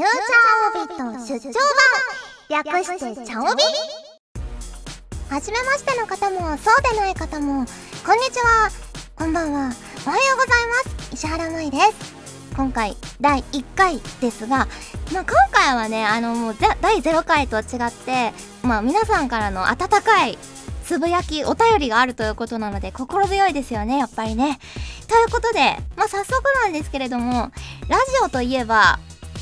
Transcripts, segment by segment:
フューチャーオビット出張版。略してチャオビ。はじめましての方もそうでない方もこんにちは。こんばんは。おはようございます。石原舞です。今回第1回ですが、まあ、今回はねあのもう第0回と違ってまあ皆さんからの温かいつぶやきお便りがあるということなので心強いですよねやっぱりね。ということでまあ早速なんですけれどもラジオといえば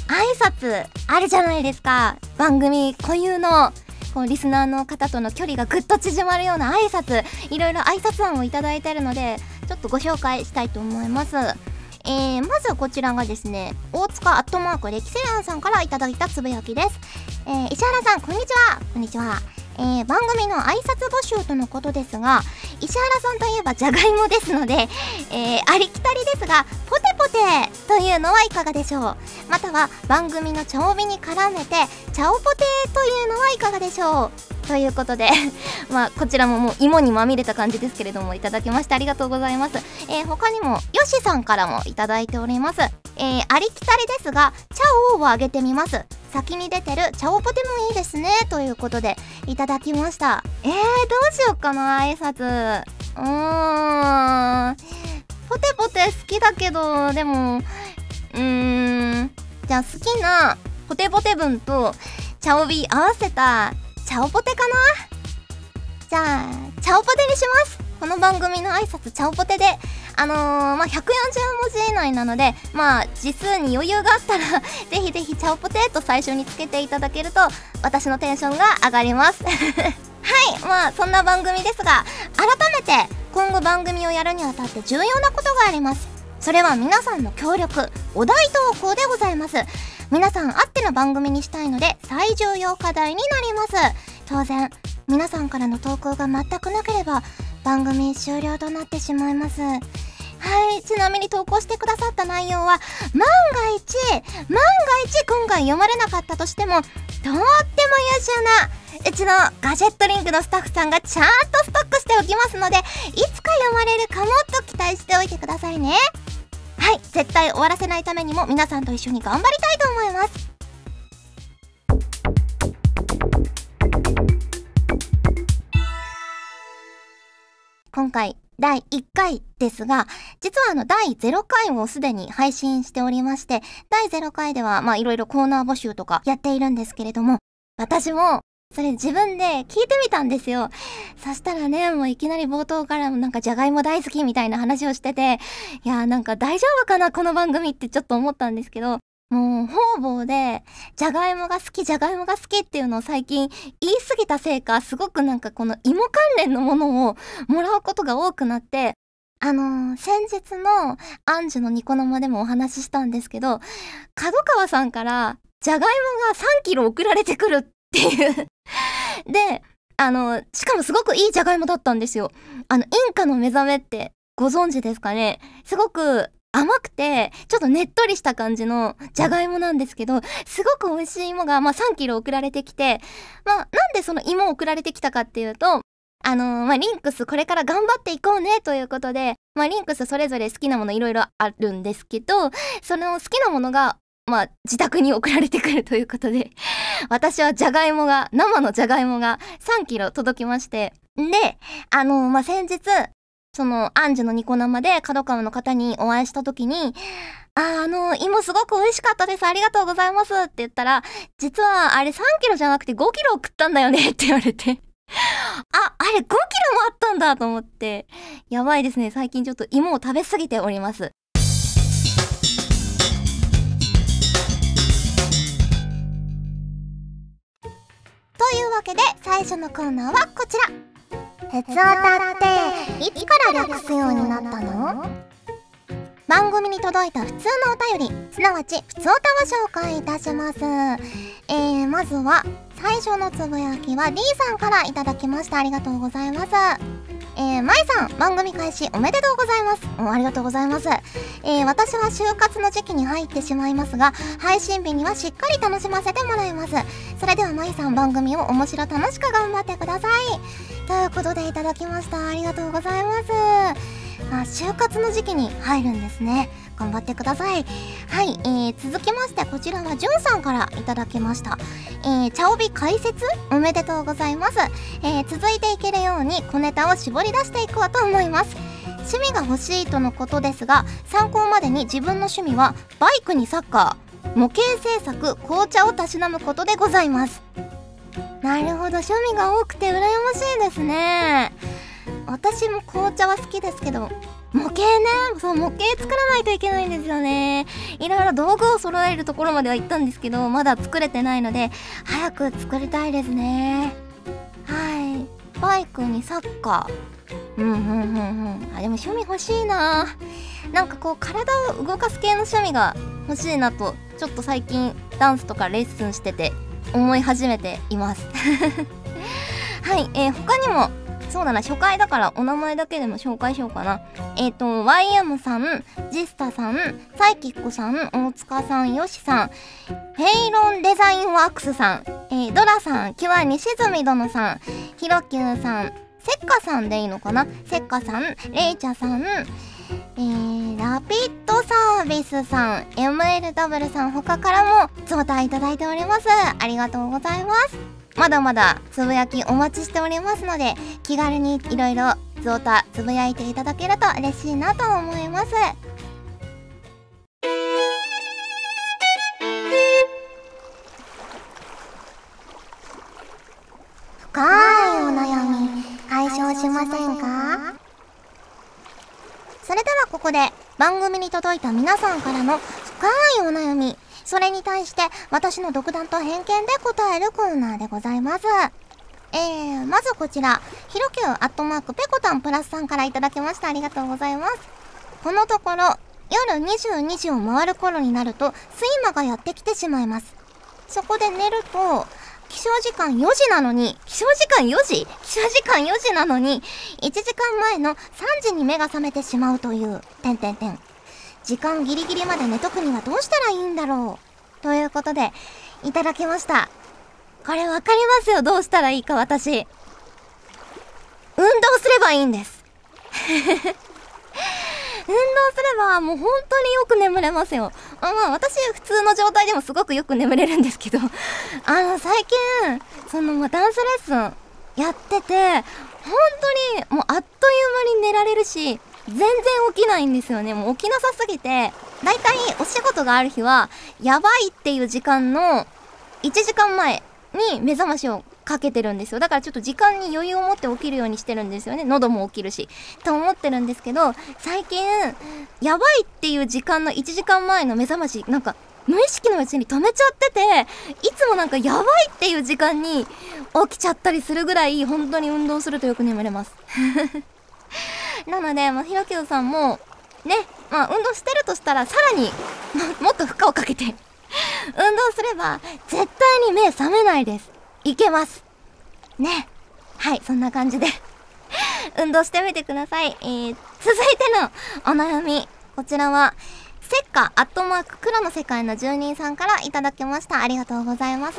挨拶あるじゃないですか。番組固有のこうリスナーの方との距離がぐっと縮まるような挨拶。いろいろ挨拶案をいただいてるのでちょっとご紹介したいと思います。えー、まずはこちらがですね大塚アットマーク歴セランさんからいただいたつぶやきです、えー、石原さんこんにちは。こんにちは。えー、番組の挨拶募集とのことですが石原さんといえばじゃがいもですので、えー、ありきたりですがポテポテというのはいかがでしょう？または番組の茶帯に絡めて茶オポテというのはいかがでしょう？ということで まあこちらももう芋にまみれた感じですけれどもいただきましてありがとうございます、えー、他にもよしさんからもいただいております。えー、ありきたりですが茶をあげてみます。先に出てる茶オポテもいいですねということでいただきました。えー、どうしようかな挨拶。うーん。ポテポテ好きだけどでもうーんじゃあ好きなポテポテ分と茶帯合わせたチャオポテかな？じゃあ、チャオポテにします。この番組の挨拶チャオポテで、あのー、まあ、140文字以内なので、まあ、字数に余裕があったら ぜひぜひチャオポテと最初につけていただけると、私のテンションが上がります。はい、まあ、そんな番組ですが、改めて、今後番組をやるにあたって重要なことがあります。それは皆さんの協力、お題投稿でございます。皆さんあっての番組にしたいので最重要課題になります当然皆さんからの投稿が全くなければ番組終了となってしまいますはいちなみに投稿してくださった内容は万が一万が一今回読まれなかったとしてもとっても優秀なうちのガジェットリンクのスタッフさんがちゃんとストックしておきますのでいつか読まれるかもと期待しておいてくださいね。はい絶対終わらせないためにも皆さんと一緒に頑張りたいと思います。今回第1回ですが、実はあの第0回をすでに配信しておりまして、第0回ではまあいろいろコーナー募集とかやっているんですけれども、私もそれ自分で聞いてみたんですよ。そしたらね、もういきなり冒頭からなんかじゃがいも大好きみたいな話をしてて、いやーなんか大丈夫かなこの番組ってちょっと思ったんですけど、もう方々で、じゃがいもが好き、じゃがいもが好きっていうのを最近言い過ぎたせいか、すごくなんかこの芋関連のものをもらうことが多くなって、あのー、先日のアンジュのニコ生でもお話ししたんですけど、角川さんからじゃがいもが3キロ送られてくるっっていう。で、あの、しかもすごくいいじゃがいもだったんですよ。あの、インカの目覚めってご存知ですかね？すごく甘くて、ちょっとねっとりした感じのじゃがいもなんですけど、すごく美味しい芋が、まあ、3キロ送られてきて、まあ、なんでその芋を送られてきたかっていうと、あのー、まあ、リンクスこれから頑張っていこうねということで、まあ、リンクスそれぞれ好きなものいろいろあるんですけど、その好きなものがまあ、自宅に送られてくるということで、私はじゃがいもが、生のじゃがいもが3キロ届きまして、んで、あの、まあ、先日、その、アンジュのニコ生で角川の方にお会いした時に、あ、あの、芋すごく美味しかったです。ありがとうございますって言ったら、実はあれ3キロじゃなくて5キロ送ったんだよねって言われて。あ、あれ5キロもあったんだと思って。やばいですね。最近ちょっと芋を食べ過ぎております。というわけで最初のコーナーはこちら「鉄オタっていつから略すようになったの?」番組に届いた普通のお便りすなわち普通歌を紹介いたします。えー、まずは最初のつぶやきは D さんからいただきました。ありがとうございます。えー、まいさん、番組開始おめでとうございます。ありがとうございます。えー、私は就活の時期に入ってしまいますが、配信日にはしっかり楽しませてもらいます。それではまいさん、番組を面白楽しく頑張ってください。ということでいただきました。ありがとうございます。あ就活の時期に入るんですね。頑張ってください。はい、えー、続きましてこちらはじゅんさんからいただきました。えー、茶帯解説おめでとうございます、えー、続いていけるように小ネタを絞り出していこうと思います。趣味が欲しいとのことですが参考までに自分の趣味はバイクにサッカー模型制作紅茶をたしなむことでございます。なるほど趣味が多くて羨ましいですね。私も紅茶は好きですけど模型ねそう模型作らないといけないんですよね。いろいろ道具を揃えるところまでは行ったんですけどまだ作れてないので早く作りたいですね。はい。バイクにサッカー。うんうんうんうん。あでも趣味欲しいな。なんかこう体を動かす系の趣味が欲しいなとちょっと最近ダンスとかレッスンしてて思い始めています。はい、えー、他にもそうだな初回だからお名前だけでも紹介しようかな。えっ、ー、と YM さんジスタさんサイキックさん大塚さんヨシさんヘイロンデザインワークスさん、えー、ドラさんキワ西住殿さんヒロキューさんセッカさんでいいのかな？セッカさんレイチャさんえー、ラピッドサービスさん MLW さん他からも招待いただいております。ありがとうございます。まだまだつぶやきお待ちしておりますので気軽にいろいろゾータつぶやいていただけると嬉しいなと思います。深いお悩み解消しませんか？それではここで番組に届いた皆さんからの深いお悩みそれに対して私の独断と偏見で答えるコーナーでございます。えー、まずこちら、ひろきゅうアットマークペコタンプラスさんからいただきました。ありがとうございます。このところ、夜22時を回る頃になると、睡魔がやってきてしまいます。そこで寝ると、起床時間4時なのに、起床時間4時？起床時間4時なのに、1時間前の3時に目が覚めてしまうという、てんてんてん。時間ギリギリまで寝とくにはどうしたらいいんだろうということで、いただきました。これわかりますよ、どうしたらいいか私。運動すればいいんです。運動すればもう本当によく眠れますよ。あまあ私普通の状態でもすごくよく眠れるんですけど、あの最近、そのまダンスレッスンやってて、本当にもうあっという間に寝られるし、全然起きないんですよね。もう起きなさすぎて、だいたいお仕事がある日は、やばいっていう時間の1時間前に目覚ましをかけてるんですよ。だからちょっと時間に余裕を持って起きるようにしてるんですよね。喉も起きるし。と思ってるんですけど、最近、やばいっていう時間の1時間前の目覚まし、なんか、無意識のうちに止めちゃってて、いつもなんかやばいっていう時間に起きちゃったりするぐらい、本当に運動するとよく眠れます。なので、まあ、ひろきゅうさんも、ね、まあ、運動してるとしたら、さらにもっと負荷をかけて 運動すれば、絶対に目覚めないです。いけます。ね。はい、そんな感じで 運動してみてください。えー、続いてのお悩み。こちらは、せっかアットマーク黒の世界の住人さんからいただきました。ありがとうございます。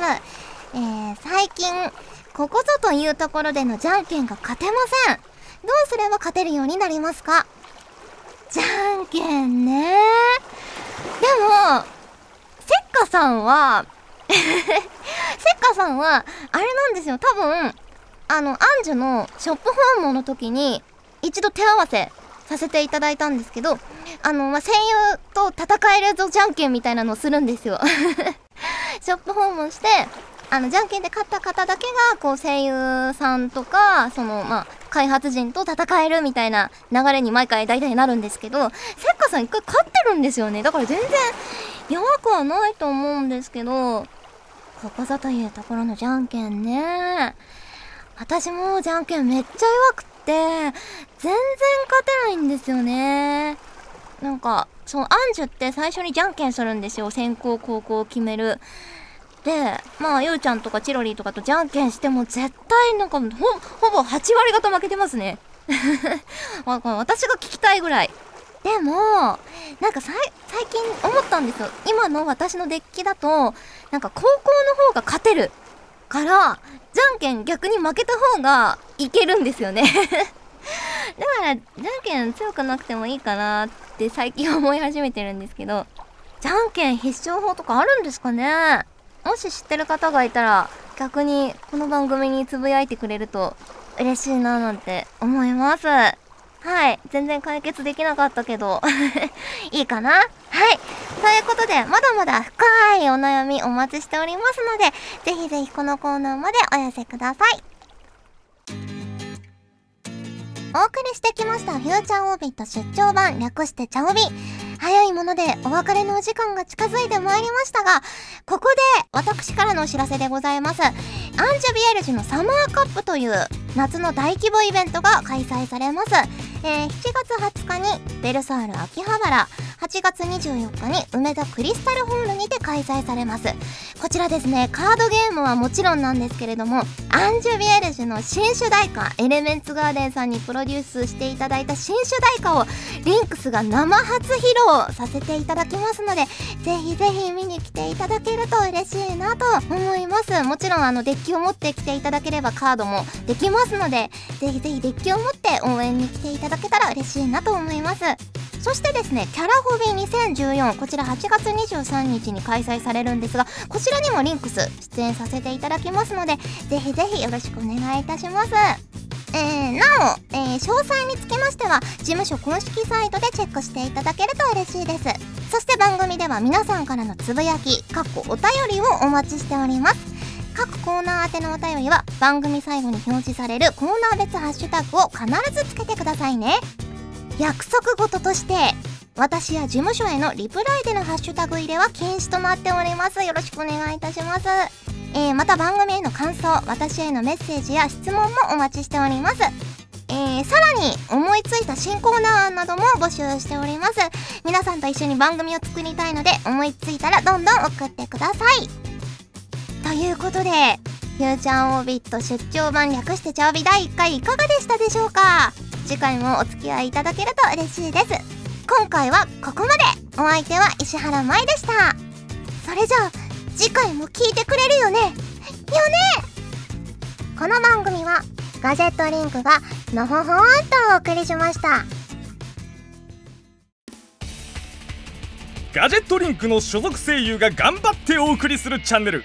えー、最近、ここぞというところでのじゃんけんが勝てません。どうすれば勝てるようになりますか？じゃんけんね。でも、せっかさんは せっかさんは、あれなんですよ、多分、あの、アンジュのショップ訪問の時に、一度手合わせさせていただいたんですけど、あの、まあ、声優と戦えるぞじゃんけんみたいなのをするんですよ。ショップ訪問して、あの、じゃんけんで勝った方だけが、こう、声優さんとか、その、まあ、開発陣と戦えるみたいな流れに毎回大体なるんですけど、せっかさん一回勝ってるんですよね。だから全然弱くはないと思うんですけど、ここぞというところのじゃんけんね。私もじゃんけんめっちゃ弱くって、全然勝てないんですよね。なんか、そう、アンジュって最初にじゃんけんするんですよ。先行後攻を決める。で、まあ、ゆうちゃんとかチロリーとかとじゃんけんしても絶対なんかほ、ほぼ8割方負けてますね。私が聞きたいぐらい。でも、なんか最近思ったんですよ。今の私のデッキだと、なんか高校の方が勝てるから、じゃんけん逆に負けた方がいけるんですよね だからじゃんけん強くなくてもいいかなって最近思い始めてるんですけどじゃんけん必勝法とかあるんですかね？もし知ってる方がいたら逆にこの番組につぶやいてくれると嬉しいななんて思います。はい。全然解決できなかったけど。いいかな？はい。ということでまだまだ深いお悩みお待ちしておりますのでぜひぜひこのコーナーまでお寄せください。お送りしてきましたフューチャーオービット出張版略してチャオビ。早いものでお別れのお時間が近づいてまいりましたがここで私からのお知らせでございます。アンジュビエルジュのサマーカップという夏の大規模イベントが開催されます、えー、7月20日にベルサール秋葉原8月24日に梅田クリスタルホールにて開催されます。こちらですねカードゲームはもちろんなんですけれどもアンジュビエルジュの新主題歌エレメンツガーデンさんにプロデュースしていただいた新主題歌をリンクスが生初披露させていただきますのでぜひぜひ見に来ていただけると嬉しいなと思います。もちろんあのデッキを持ってきていただければカードもできますのでぜひぜひデッキを持って応援に来ていただだけたら嬉しいなと思います。そしてですねキャラホビー2014こちら8月23日に開催されるんですがこちらにもリンクス出演させていただきますのでぜひぜひよろしくお願いいたします。えー、なお、えー、詳細につきましては事務所公式サイトでチェックしていただけると嬉しいです。そして番組では皆さんからのつぶやきかっこお便りをお待ちしております。各コーナー宛てのお便りは番組最後に表示されるコーナー別ハッシュタグを必ずつけてくださいね。約束事として私や事務所へのリプライでのハッシュタグ入れは禁止となっております。よろしくお願いいたします。えー、また番組への感想私へのメッセージや質問もお待ちしております。えー、さらに思いついた新コーナーなども募集しております。皆さんと一緒に番組を作りたいので思いついたらどんどん送ってください。ということでフューチャーオービット出張版略してチャービ第1回いかがでしたでしょうか？次回もお付き合いいただけると嬉しいです。今回はここまで。お相手は石原舞でした。それじゃあ次回も聞いてくれるよね？よね？この番組はガジェットリンクがのほほんとお送りしました。ガジェットリンクの所属声優が頑張ってお送りするチャンネル。